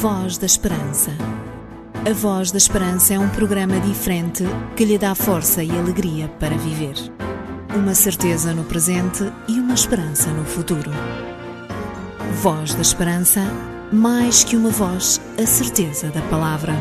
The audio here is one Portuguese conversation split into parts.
Voz da Esperança. A Voz da Esperança é um programa diferente que lhe dá força e alegria para viver. Uma certeza no presente e uma esperança no futuro. Voz da Esperança, mais que uma voz, a certeza da palavra.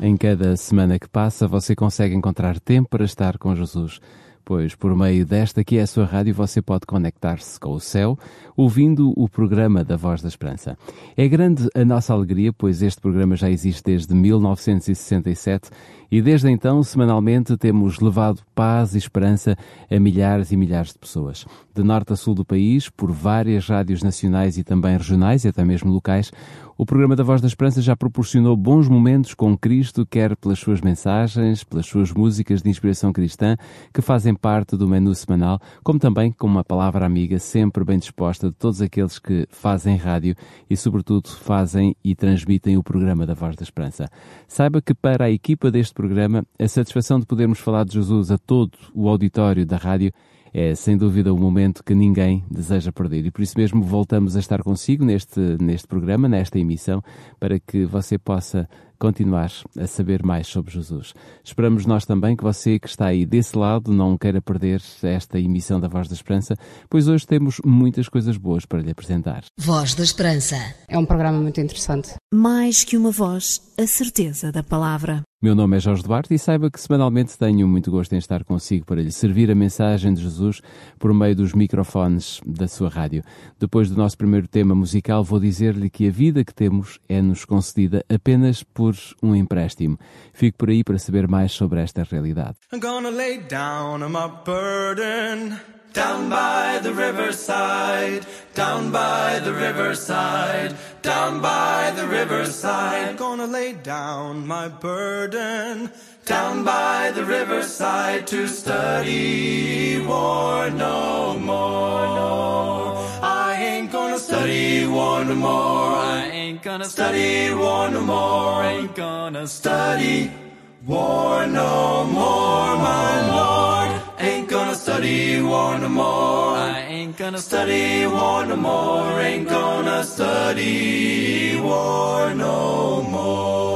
Em cada semana que passa, você consegue encontrar tempo para estar com Jesus, pois por meio desta que é a sua rádio você pode conectar-se com o céu, ouvindo o programa da Voz da Esperança. É grande a nossa alegria, pois este programa já existe desde 1967 e desde então, semanalmente, temos levado paz e esperança a milhares e milhares de pessoas. De norte a sul do país, por várias rádios nacionais e também regionais e até mesmo locais, o programa da Voz da Esperança já proporcionou bons momentos com Cristo, quer pelas suas mensagens, pelas suas músicas de inspiração cristã, que fazem parte do menu semanal, como também com uma palavra amiga sempre bem disposta de todos aqueles que fazem rádio e, sobretudo, fazem e transmitem o programa da Voz da Esperança. Saiba que para a equipa deste programa, a satisfação de podermos falar de Jesus a todo o auditório da rádio é sem dúvida o momento que ninguém deseja perder. E por isso mesmo voltamos a estar consigo neste, neste programa, nesta emissão, para que você possa continuar a saber mais sobre Jesus. Esperamos nós também que você que está aí desse lado não queira perder esta emissão da Voz da Esperança, pois hoje temos muitas coisas boas para lhe apresentar. Voz da Esperança. É um programa muito interessante. Mais que uma voz, a certeza da palavra. Meu nome é Jorge Duarte e saiba que semanalmente tenho muito gosto em estar consigo para lhe servir a mensagem de Jesus por meio dos microfones da sua rádio. Depois do nosso primeiro tema musical, vou dizer-lhe que a vida que temos é-nos concedida apenas por um empréstimo. Fico por aí para saber mais sobre esta realidade. I'm gonna lay down my burden down by the riverside, down by the riverside, down by the riverside. Gonna lay down my burden down by the riverside to study war no more. I ain't gonna study war no more. I gonna study war no more. Ain't gonna study war no more, my lord. Ain't gonna study war no more. I ain't gonna study war no more. Ain't gonna study war no more.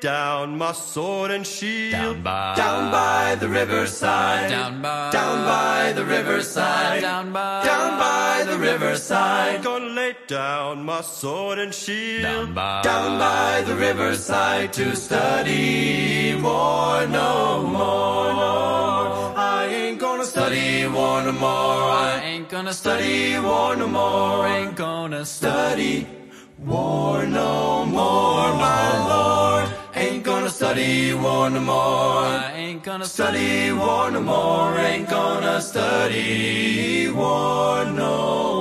Down my sword and shield Down by- down by the riverside, Down by- down by the riverside, Down by- down by the riverside. Gonna lay down my sword and shield Down by- down by the riverside to study war no more. No. I ain't gonna study war no more. I ain't gonna study war no more. Ain't gonna study war no more, my lord. Ain't gonna study war no more. I ain't gonna Study war no more. Ain't gonna study war no more.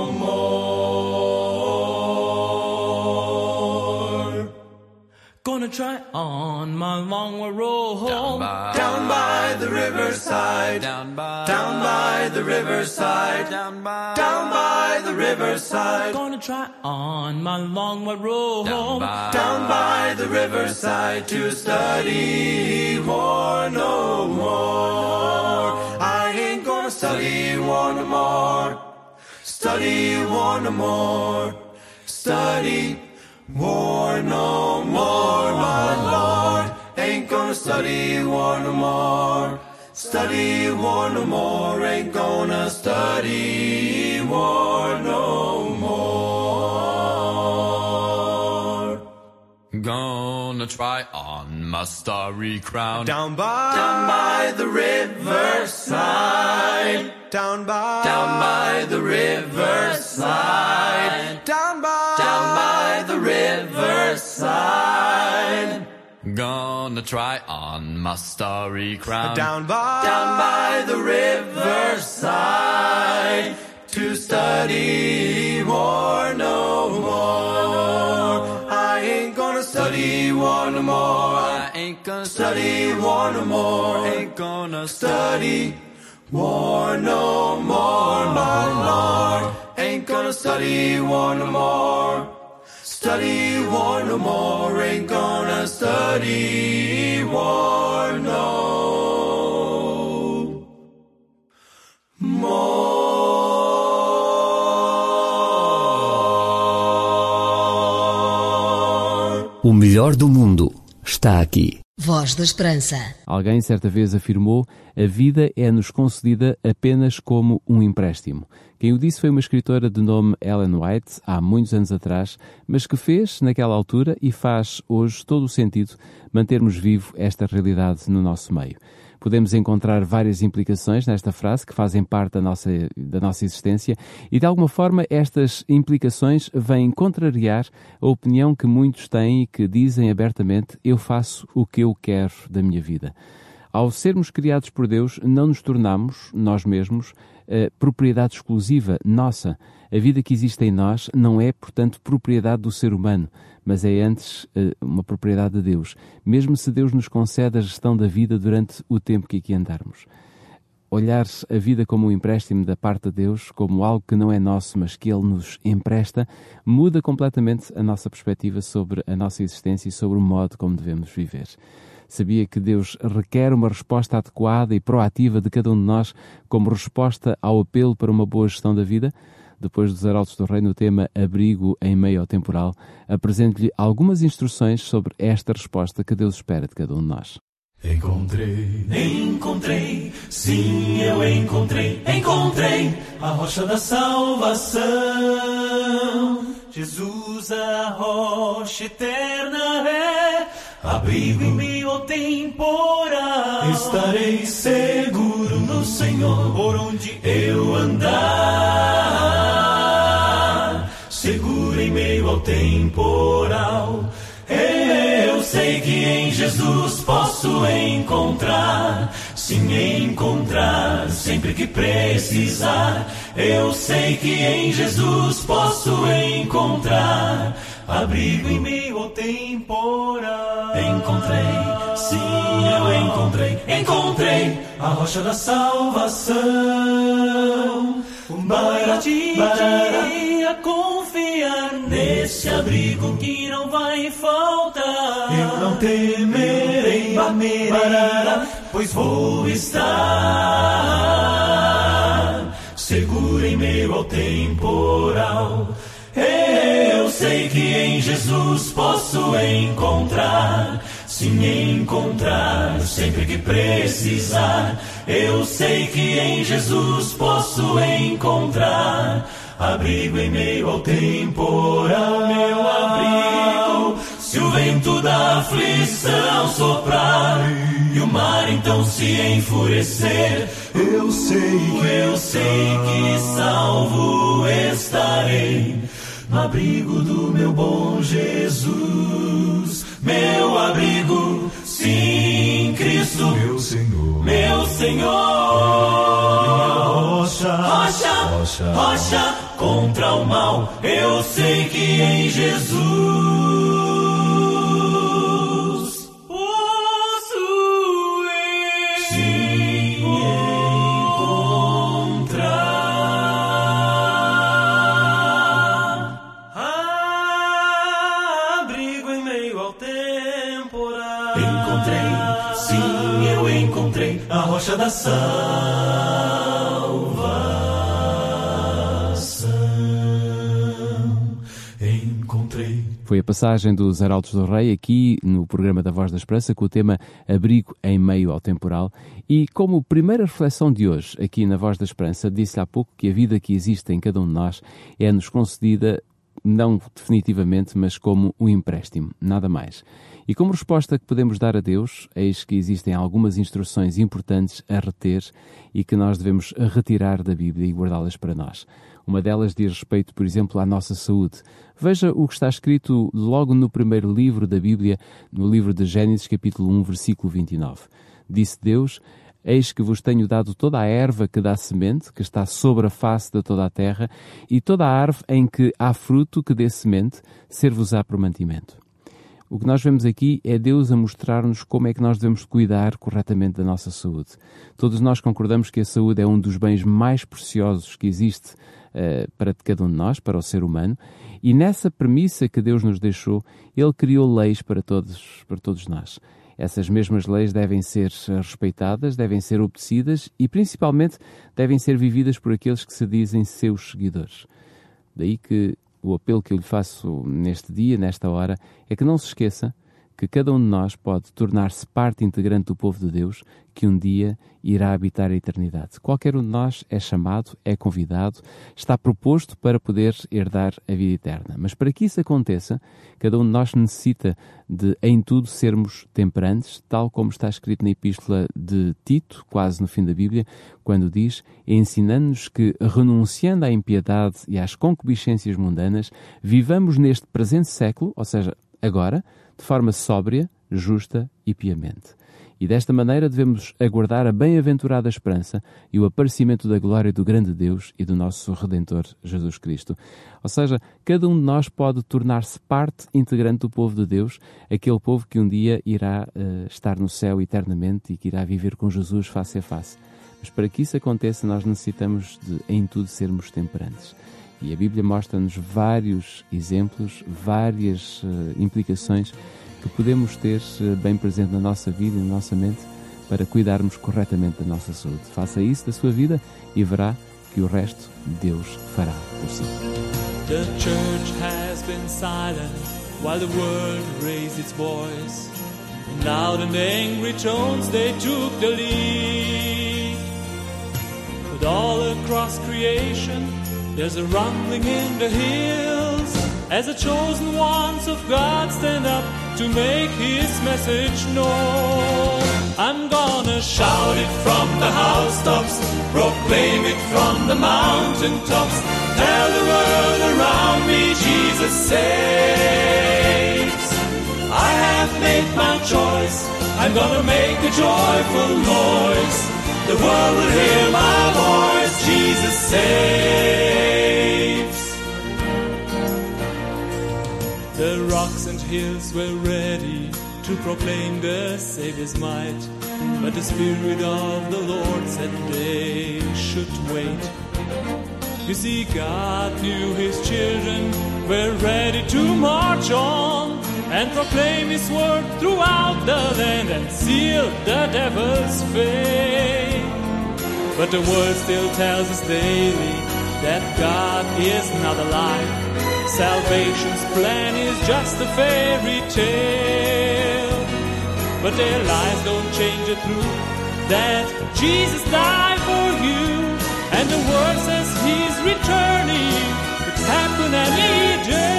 Gonna try on my long road Down by- down by the riverside, Down by- down by the riverside, Down by- down by the riverside. Gonna try on my long road by- down by the riverside to study war no more. I ain't gonna study war no more. Study war no more. Study war no more, my lord. Ain't gonna study war no more. Study war no more. Ain't gonna study war no more. Gonna try on my starry crown. Down by down by the riverside. Down by down by the riverside. Down by down by the riverside. Gonna try on my starry crown. Down by down by the riverside to study war no more. I ain't gonna study war no more. I ain't gonna Study war no more. Ain't gonna study war no more, my oh. lord. Ain't gonna study war no more. Study war no more, ain't gonna study war no more. O melhor do mundo está aqui. Voz da Esperança. Alguém certa vez afirmou: a vida é-nos concedida apenas como um empréstimo. Quem o disse foi uma escritora de nome Ellen White, há muitos anos atrás, mas que fez, naquela altura, e faz hoje todo o sentido mantermos vivo esta realidade no nosso meio. Podemos encontrar várias implicações nesta frase que fazem parte da nossa, da nossa existência e, de alguma forma, estas implicações vêm contrariar a opinião que muitos têm e que dizem abertamente: eu faço o que eu quero da minha vida. Ao sermos criados por Deus, não nos tornamos, nós mesmos, eh, propriedade exclusiva nossa. A vida que existe em nós não é, portanto, propriedade do ser humano, mas é antes eh, uma propriedade de Deus, mesmo se Deus nos concede a gestão da vida durante o tempo que aqui andarmos. Olhar a vida como um empréstimo da parte de Deus, como algo que não é nosso, mas que Ele nos empresta, muda completamente a nossa perspectiva sobre a nossa existência e sobre o modo como devemos viver. Sabia que Deus requer uma resposta adequada e proativa de cada um de nós como resposta ao apelo para uma boa gestão da vida? Depois dos Arautos do Rei no tema Abrigo em meio ao temporal, apresento-lhe algumas instruções sobre esta resposta que Deus espera de cada um de nós. Encontrei, encontrei, sim, eu encontrei, encontrei a rocha da salvação. Jesus, a rocha eterna é abrigo em meio ao temporal. Estarei seguro no Senhor por onde eu andar. Ao temporal. Eu sei que em Jesus posso encontrar, sim encontrar, sempre que precisar. Eu sei que em Jesus posso encontrar abrigo em meio ao temporal. Encontrei, sim, eu encontrei, encontrei a rocha da salvação. Um baratinho a confiar nesse abrigo que não vai faltar. Eu não temerei, barara, pois vou estar seguro em meio ao temporal. Eu sei que em Jesus posso encontrar, sim encontrar, sempre que precisar. Eu sei que em Jesus posso encontrar abrigo em meio ao temporal, meu abrigo. Se o vento da aflição soprar e o mar então se enfurecer, eu sei, eu sei que salvo estarei no abrigo do meu bom Jesus, meu abrigo, sim, Cristo, meu Senhor, meu Senhor, rocha, rocha, rocha, rocha contra o mal, eu sei que em Jesus passagem dos Arautos do Rei aqui no programa da Voz da Esperança com o tema Abrigo em meio ao temporal. E como primeira reflexão de hoje aqui na Voz da Esperança, disse há pouco que a vida que existe em cada um de nós é-nos concedida não definitivamente, mas como um empréstimo, nada mais. E como resposta que podemos dar a Deus, eis que existem algumas instruções importantes a reter e que nós devemos retirar da Bíblia e guardá-las para nós. Uma delas diz respeito, por exemplo, à nossa saúde. Veja o que está escrito logo no primeiro livro da Bíblia, no livro de Gênesis, capítulo 1, versículo 29. Disse Deus: Eis que vos tenho dado toda a erva que dá semente, que está sobre a face de toda a terra, e toda a árvore em que há fruto que dê semente, ser-vos-á por mantimento. O que nós vemos aqui é Deus a mostrar-nos como é que nós devemos cuidar corretamente da nossa saúde. Todos nós concordamos que a saúde é um dos bens mais preciosos que existe uh, para cada um de nós, para o ser humano, e nessa premissa que Deus nos deixou, Ele criou leis para todos, para todos nós. Essas mesmas leis devem ser respeitadas, devem ser obedecidas e, principalmente, devem ser vividas por aqueles que se dizem seus seguidores. Daí que o apelo que eu lhe faço neste dia, nesta hora, é que não se esqueça que cada um de nós pode tornar-se parte integrante do povo de Deus que um dia irá habitar a eternidade. Qualquer um de nós é chamado, é convidado, está proposto para poder herdar a vida eterna. Mas para que isso aconteça, cada um de nós necessita de, em tudo, sermos temperantes, tal como está escrito na Epístola de Tito, quase no fim da Bíblia, quando diz: ensinando-nos que, renunciando à impiedade e às concupiscências mundanas, vivamos neste presente século, ou seja, agora, de forma sóbria, justa e piamente. E desta maneira devemos aguardar a bem-aventurada esperança e o aparecimento da glória do grande Deus e do nosso Redentor Jesus Cristo. Ou seja, cada um de nós pode tornar-se parte integrante do povo de Deus, aquele povo que um dia irá uh, estar no céu eternamente e que irá viver com Jesus face a face. Mas para que isso aconteça, nós necessitamos de, em tudo, sermos temperantes. E a Bíblia mostra-nos vários exemplos, várias uh, implicações que podemos ter uh, bem presente na nossa vida e na nossa mente para cuidarmos corretamente da nossa saúde. Faça isso da sua vida e verá que o resto Deus fará por si. The church has been silent while the world raised its voice. In loud and angry tones they took the lead. But all across creation There's a rumbling in the hills as the chosen ones of God stand up to make His message known. I'm gonna shout it from the housetops, proclaim it from the mountaintops. Tell the world around me Jesus saves. I have made my choice. I'm gonna make a joyful noise. The world will hear my voice. Jesus saves. The rocks and hills were ready to proclaim the Savior's might, but the Spirit of the Lord said they should wait. You see, God knew His children were ready to march on and proclaim His word throughout the land and seal the devil's fate. But the word still tells us daily that God is not alive. Salvation's plan is just a fairy tale. But their lives don't change the truth that Jesus died for you. And the word says He's returning. It could happen any day.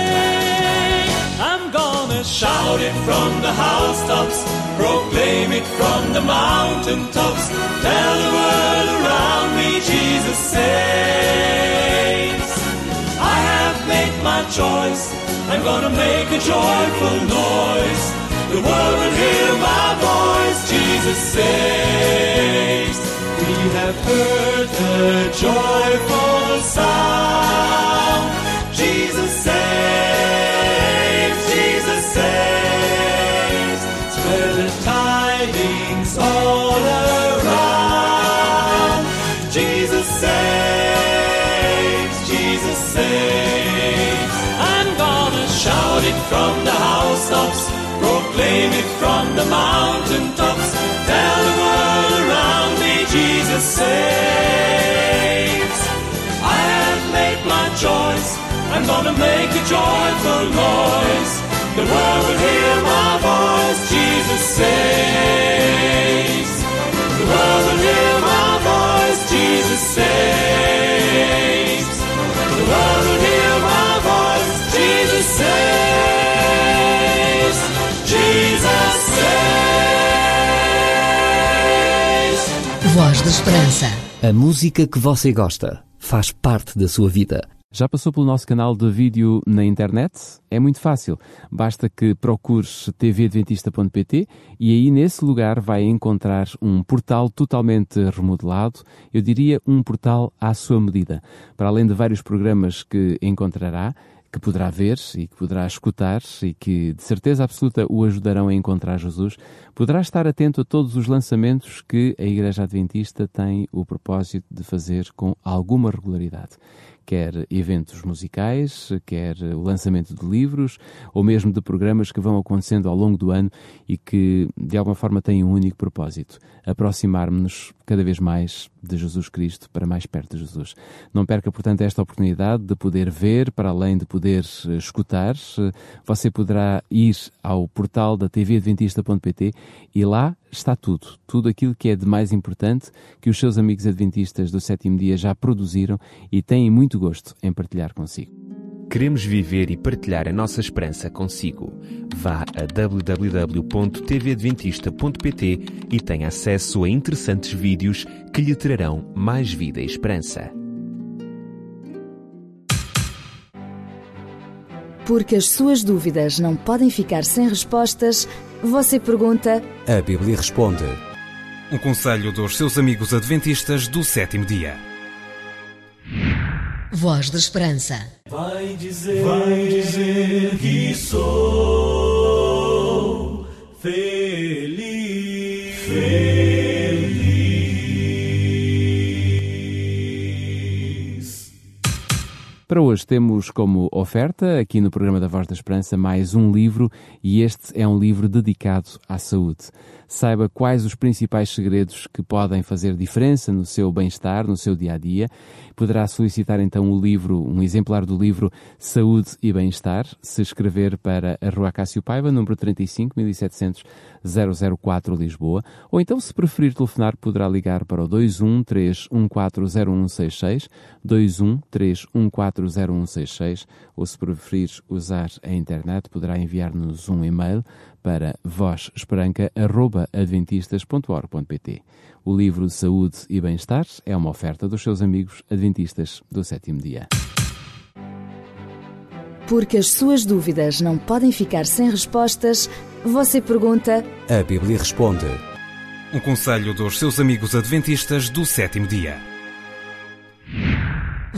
Shout it from the housetops, proclaim it from the mountaintops. Tell the world around me Jesus saves. I have made my choice. I'm gonna make a joyful noise. The world will hear my voice. Jesus saves. We have heard the joyful sound. Shout it from the housetops, proclaim it from the mountaintops. Tell the world around me, Jesus saves. I have made my choice. I'm gonna make a joyful noise. The world will hear my voice. Jesus saves. The world will hear my voice. Jesus saves. The world will hear my voice. Jesus saves. Jesus saves. Voz da Esperança. A música que você gosta faz parte da sua vida. Já passou pelo nosso canal de vídeo na internet? É muito fácil. Basta que procures tvadventista.pt e aí nesse lugar vai encontrar um portal totalmente remodelado, eu diria um portal à sua medida. Para além de vários programas que encontrará, que poderá ver e que poderá escutar e que de certeza absoluta o ajudarão a encontrar Jesus, poderá estar atento a todos os lançamentos que a Igreja Adventista tem o propósito de fazer com alguma regularidade quer eventos musicais, quer o lançamento de livros, ou mesmo de programas que vão acontecendo ao longo do ano e que de alguma forma têm um único propósito: aproximar-nos cada vez mais de Jesus Cristo, para mais perto de Jesus. Não perca, portanto, esta oportunidade de poder ver, para além de poder eh, escutar. Você poderá ir ao portal da tvadventista.pt e lá está tudo, tudo aquilo que é de mais importante que os seus amigos adventistas do sétimo dia já produziram e têm muito gosto em partilhar consigo. Queremos viver e partilhar a nossa esperança consigo. Vá a www.tvadventista.pt e tenha acesso a interessantes vídeos que lhe trarão mais vida e esperança. Porque as suas dúvidas não podem ficar sem respostas, você pergunta. A Bíblia responde. Um conselho dos seus amigos adventistas do sétimo dia. Voz da Esperança. Vai dizer, vai dizer que sou feliz. feliz. Para hoje temos como oferta, aqui no programa da Voz da Esperança, mais um livro e este é um livro dedicado à saúde saiba quais os principais segredos que podem fazer diferença no seu bem-estar, no seu dia a dia. Poderá solicitar então o livro, um exemplar do livro Saúde e Bem-Estar, se escrever para a Rua Cássio Paiva, número 35 1700 004 Lisboa, ou então, se preferir telefonar, poderá ligar para o 21 3140166, 21 3140166, ou se preferir usar a internet, poderá enviar-nos um e-mail para vozesperanca.adventistas.org.pt. O livro Saúde e Bem-Estar é uma oferta dos seus amigos adventistas do sétimo dia. Porque as suas dúvidas não podem ficar sem respostas, você pergunta. A Bíblia responde. Um conselho dos seus amigos adventistas do sétimo dia.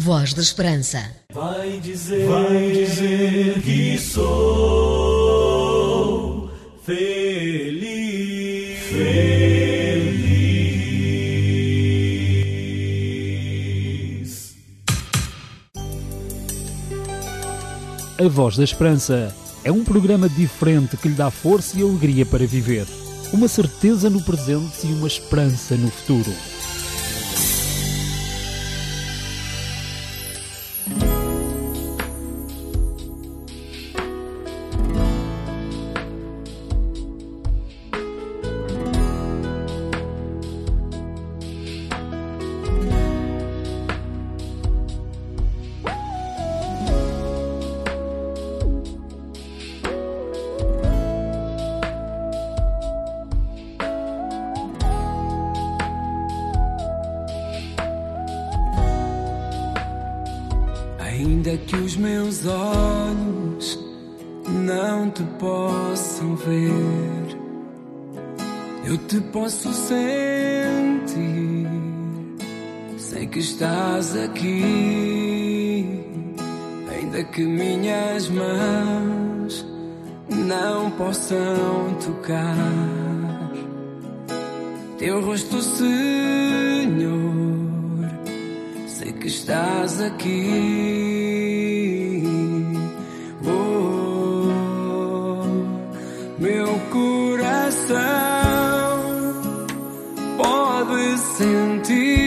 Voz da Esperança. Vai dizer, vai dizer que sou feliz. feliz. A Voz da Esperança é um programa diferente que lhe dá força e alegria para viver. Uma certeza no presente e uma esperança no futuro. Ainda que os meus olhos não te possam ver, eu te posso sentir. Sei que estás aqui, ainda que minhas mãos não possam tocar teu rosto, Senhor sei que estás aqui. Pode sentir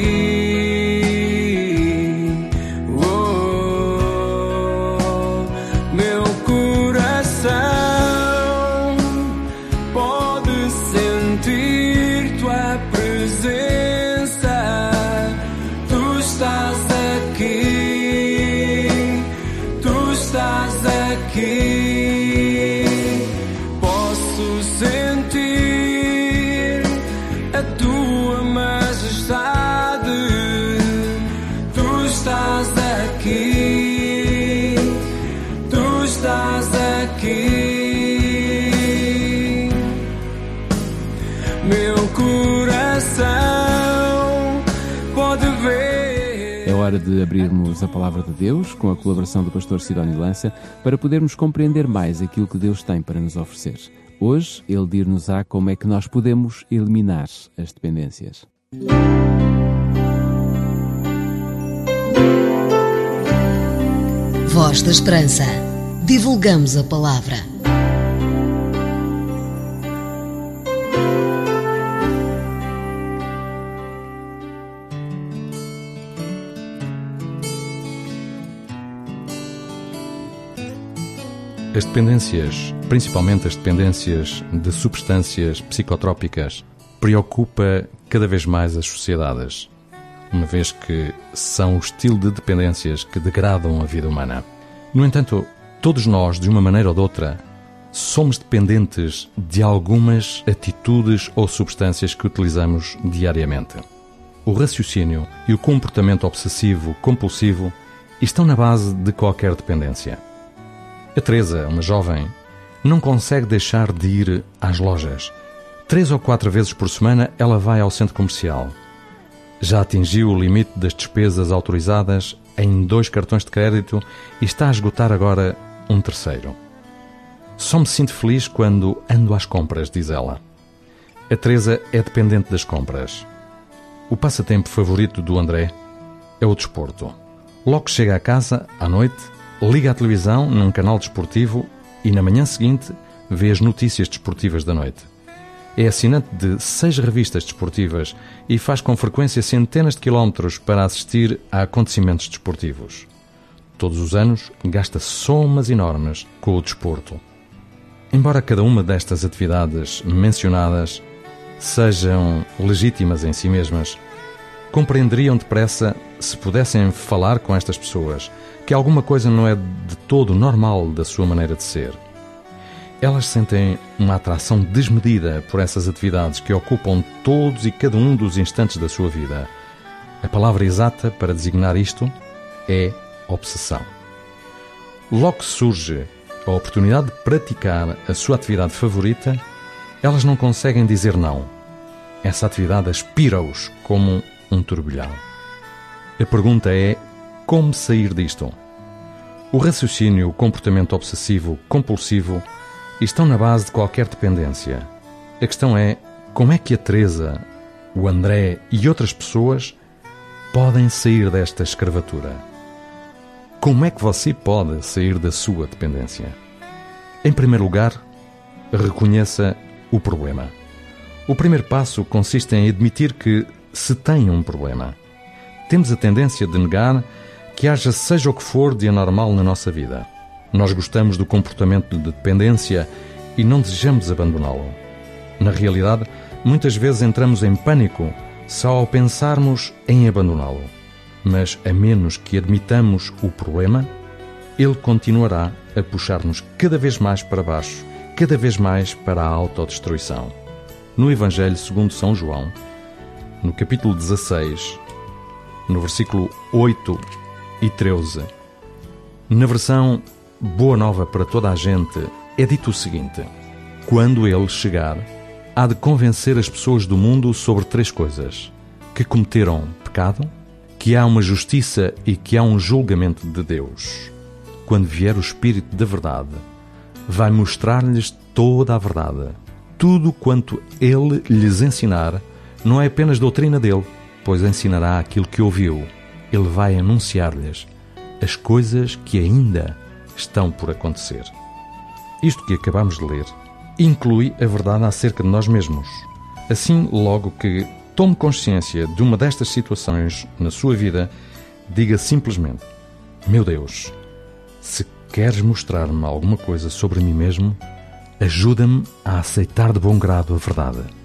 estás hora de abrirmos a palavra de Deus com a colaboração do pastor Sidónio Lança para podermos compreender mais aquilo que Deus tem para nos oferecer. Hoje ele dir-nos-á como é que nós podemos eliminar as dependências. Voz da Esperança. Divulgamos a palavra. As dependências, principalmente as dependências de substâncias psicotrópicas, preocupa cada vez mais as sociedades, uma vez que são o estilo de dependências que degradam a vida humana. No entanto, todos nós, de uma maneira ou de outra, somos dependentes de algumas atitudes ou substâncias que utilizamos diariamente. O raciocínio e o comportamento obsessivo compulsivo estão na base de qualquer dependência. A Teresa, uma jovem, não consegue deixar de ir às lojas. Três ou quatro vezes por semana ela vai ao centro comercial. Já atingiu o limite das despesas autorizadas em dois cartões de crédito e está a esgotar agora um terceiro. Só me sinto feliz quando ando às compras, diz ela. A Teresa é dependente das compras. O passatempo favorito do André é o desporto. Logo chega a casa, à noite, liga a televisão num canal desportivo e na manhã seguinte vê as notícias desportivas da noite. É assinante de seis revistas desportivas e faz com frequência centenas de quilómetros para assistir a acontecimentos desportivos. Todos os anos gasta somas enormes com o desporto. Embora cada uma destas atividades mencionadas sejam legítimas em si mesmas, compreenderiam depressa, se pudessem falar com estas pessoas, que alguma coisa não é de todo normal da sua maneira de ser. Elas sentem uma atração desmedida por essas atividades que ocupam todos e cada um dos instantes da sua vida. A palavra exata para designar isto é obsessão. Logo que surge a oportunidade de praticar a sua atividade favorita, elas não conseguem dizer não. Essa atividade aspira-os como um turbilhão. A pergunta é como sair disto? O raciocínio, o comportamento obsessivo, compulsivo estão na base de qualquer dependência. A questão é como é que a Teresa, o André e outras pessoas podem sair desta escravatura? Como é que você pode sair da sua dependência? Em primeiro lugar, reconheça o problema. O primeiro passo consiste em admitir que se tem um problema. Temos a tendência de negar que haja seja o que for de anormal na nossa vida. Nós gostamos do comportamento de dependência e não desejamos abandoná-lo. Na realidade, muitas vezes entramos em pânico só ao pensarmos em abandoná-lo. Mas a menos que admitamos o problema, ele continuará a puxar-nos cada vez mais para baixo, cada vez mais para a autodestruição. No Evangelho segundo São João, no capítulo 16, no versículo 8 e 13, na versão Boa Nova para toda a gente, é dito o seguinte: Quando ele chegar, há de convencer as pessoas do mundo sobre três coisas: que cometeram pecado, que há uma justiça e que há um julgamento de Deus. Quando vier o Espírito da Verdade, vai mostrar-lhes toda a verdade. Tudo quanto ele lhes ensinar não é apenas doutrina dele, pois ensinará aquilo que ouviu. Ele vai anunciar-lhes as coisas que ainda estão por acontecer. Isto que acabamos de ler inclui a verdade acerca de nós mesmos. Assim, logo que tome consciência de uma destas situações na sua vida, diga simplesmente: Meu Deus, se queres mostrar-me alguma coisa sobre mim mesmo, ajuda-me a aceitar de bom grado a verdade.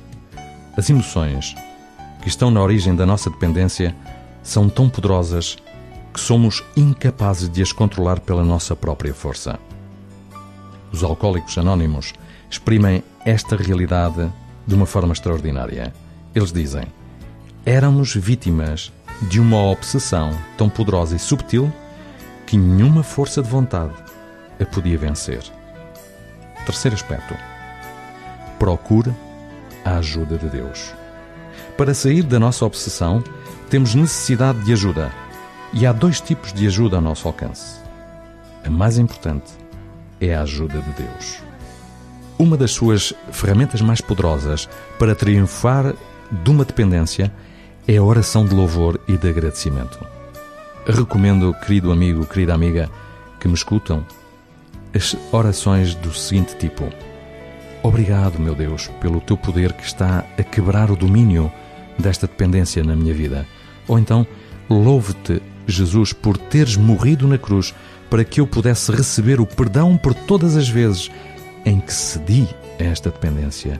As emoções que estão na origem da nossa dependência são tão poderosas que somos incapazes de as controlar pela nossa própria força. Os alcoólicos anónimos exprimem esta realidade de uma forma extraordinária. Eles dizem: Éramos vítimas de uma obsessão tão poderosa e subtil que nenhuma força de vontade a podia vencer. Terceiro aspecto: procure a ajuda de Deus. Para sair da nossa obsessão, temos necessidade de ajuda. E há dois tipos de ajuda ao nosso alcance. A mais importante é a ajuda de Deus. Uma das suas ferramentas mais poderosas para triunfar de uma dependência é a oração de louvor e de agradecimento. Recomendo, querido amigo, querida amiga, que me escutam, as orações do seguinte tipo: Obrigado, meu Deus, pelo teu poder que está a quebrar o domínio desta dependência na minha vida. Ou então, louve-te, Jesus, por teres morrido na cruz para que eu pudesse receber o perdão por todas as vezes em que cedi a esta dependência.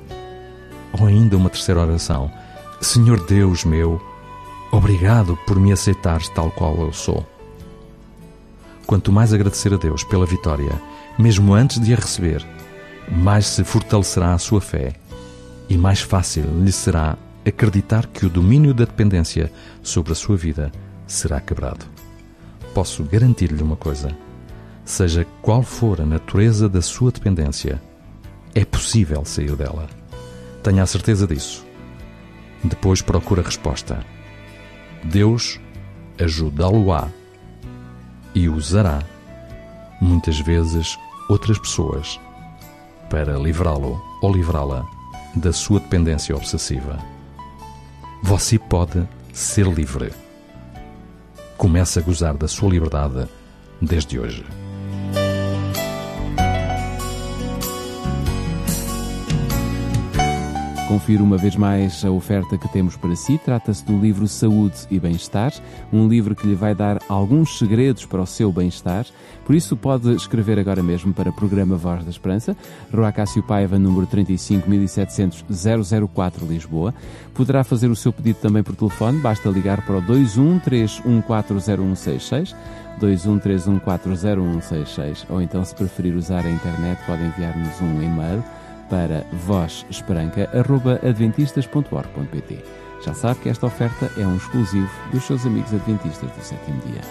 Ou ainda uma terceira oração: Senhor Deus meu, obrigado por me aceitares tal qual eu sou. Quanto mais agradecer a Deus pela vitória, mesmo antes de a receber, mais se fortalecerá a sua fé e mais fácil lhe será acreditar que o domínio da dependência sobre a sua vida será quebrado. Posso garantir-lhe uma coisa: seja qual for a natureza da sua dependência, é possível sair dela. Tenha a certeza disso. Depois procura a resposta. Deus ajudá-lo-á e usará, muitas vezes, outras pessoas para livrá-lo ou livrá-la da sua dependência obsessiva. Você pode ser livre. Comece a gozar da sua liberdade desde hoje. Confira uma vez mais a oferta que temos para si. Trata-se do livro Saúde e Bem-Estar, um livro que lhe vai dar alguns segredos para o seu bem-estar. Por isso, pode escrever agora mesmo para o programa Voz da Esperança, Rua Cássio Paiva, número 35700 004 Lisboa. Poderá fazer o seu pedido também por telefone, basta ligar para o 213140166. 213140166 ou então se preferir usar a internet pode enviar-nos um e-mail para vozesperanca.adventistas.org.pt. Já sabe que esta oferta é um exclusivo dos seus amigos adventistas do sétimo dia.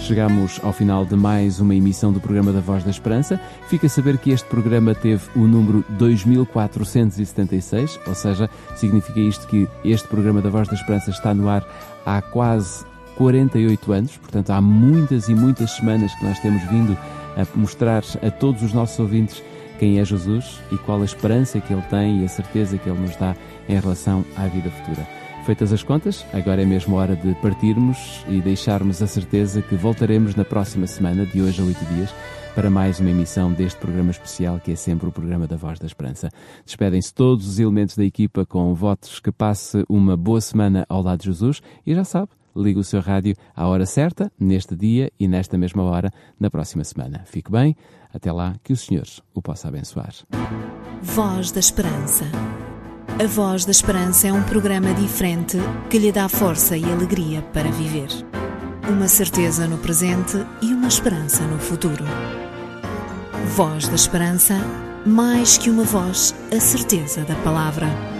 Chegamos ao final de mais uma emissão do programa da Voz da Esperança. Fica a saber que este programa teve o número 2476, ou seja, significa isto que este programa da Voz da Esperança está no ar há quase 48 anos, portanto há muitas e muitas semanas que nós temos vindo a mostrar a todos os nossos ouvintes quem é Jesus e qual a esperança que Ele tem e a certeza que Ele nos dá em relação à vida futura. Feitas as contas, agora é mesmo hora de partirmos e deixarmos a certeza que voltaremos na próxima semana, de hoje a oito dias, para mais uma emissão deste programa especial que é sempre o programa da Voz da Esperança. Despedem-se todos os elementos da equipa com votos que passe uma boa semana ao lado de Jesus e já sabe, ligue o seu rádio à hora certa, neste dia e nesta mesma hora, na próxima semana. Fique bem, até lá, que o Senhor o possa abençoar. Voz da Esperança. A Voz da Esperança é um programa diferente que lhe dá força e alegria para viver. Uma certeza no presente e uma esperança no futuro. Voz da Esperança, mais que uma voz, a certeza da palavra.